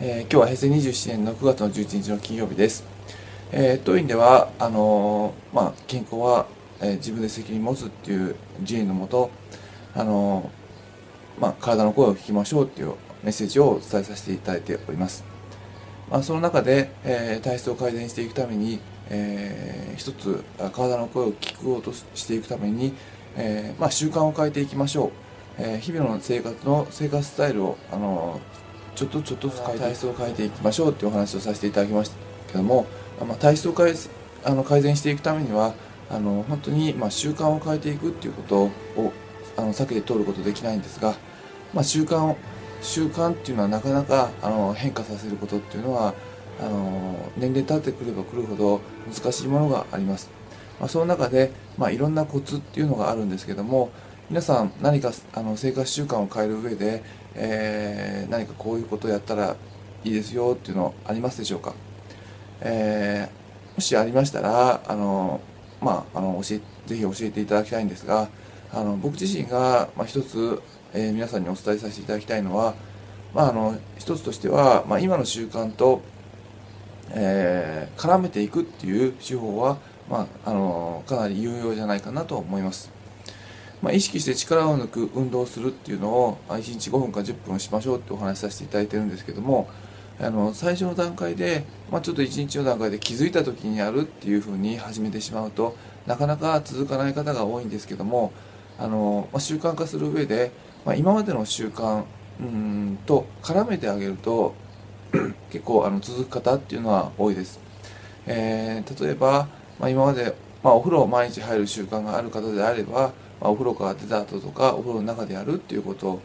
えー、今日は平成27年の9月の11日の金曜日です。えー、当院ではあのー、まあ、健康は、えー、自分で責任持つっていう自由のもと、あのまあ、体の声を聞きましょうっていうメッセージをお伝えさせていただいております。まあ、その中で、え体質を改善していくために、えー、一つ体の声を聞こうとしていくために、えまあ、習慣を変えていきましょう。え日々の生活の生活スタイルをあのちょっとちょっとずつ体質を変えていきましょうっていうお話をさせていただきましたけども、まあ、体質を改あの改善していくためにはあの本当に、まあ、習慣を変えていくっていうことをあの避けて通ることできないんですが、まあ、習慣を習慣っていうのはなかなかあの変化させることっていうのはあの年齢経ってくればくるほど難しいものがあります、まあ、その中で、まあ、いろんなコツっていうのがあるんですけども皆さん何かあの生活習慣を変える上で、えー、何かこういうことをやったらいいですよっていうのありますでしょうか、えー、もしありましたらあの、まあ、あの教えぜひ教えていただきたいんですがあの僕自身が、まあ、一つ、えー、皆さんにお伝えさせていただきたいのは、まあ、あの一つとしては、まあ、今の習慣と、えー、絡めていくっていう手法は、まあ、あのかなり有用じゃないかなと思います。まあ、意識して力を抜く運動をするっていうのを1日5分か10分しましょうってお話しさせていただいてるんですけどもあの最初の段階で、まあ、ちょっと1日の段階で気づいた時にやるっていうふうに始めてしまうとなかなか続かない方が多いんですけどもあの、まあ、習慣化する上で、まあ、今までの習慣うんと絡めてあげると 結構あの続く方っていうのは多いです。えー、例えば、まあ、今まで、まあ、お風呂を毎日入る習慣がある方であればまあ、お風呂から出た後とかお風呂の中でやるっていうことを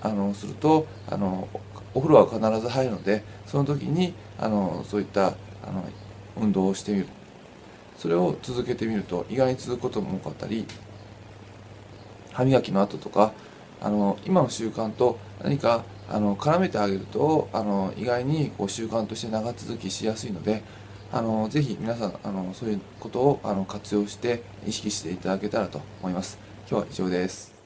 あのするとあのお風呂は必ず入るのでその時にあのそういったあの運動をしてみるそれを続けてみると意外に続くことも多かったり歯磨きの後とかあの今の習慣と何かあの絡めてあげるとあの意外にこう習慣として長続きしやすいのであのぜひ皆さんあのそういうことをあの活用して意識していただけたらと思います。今日は以上です。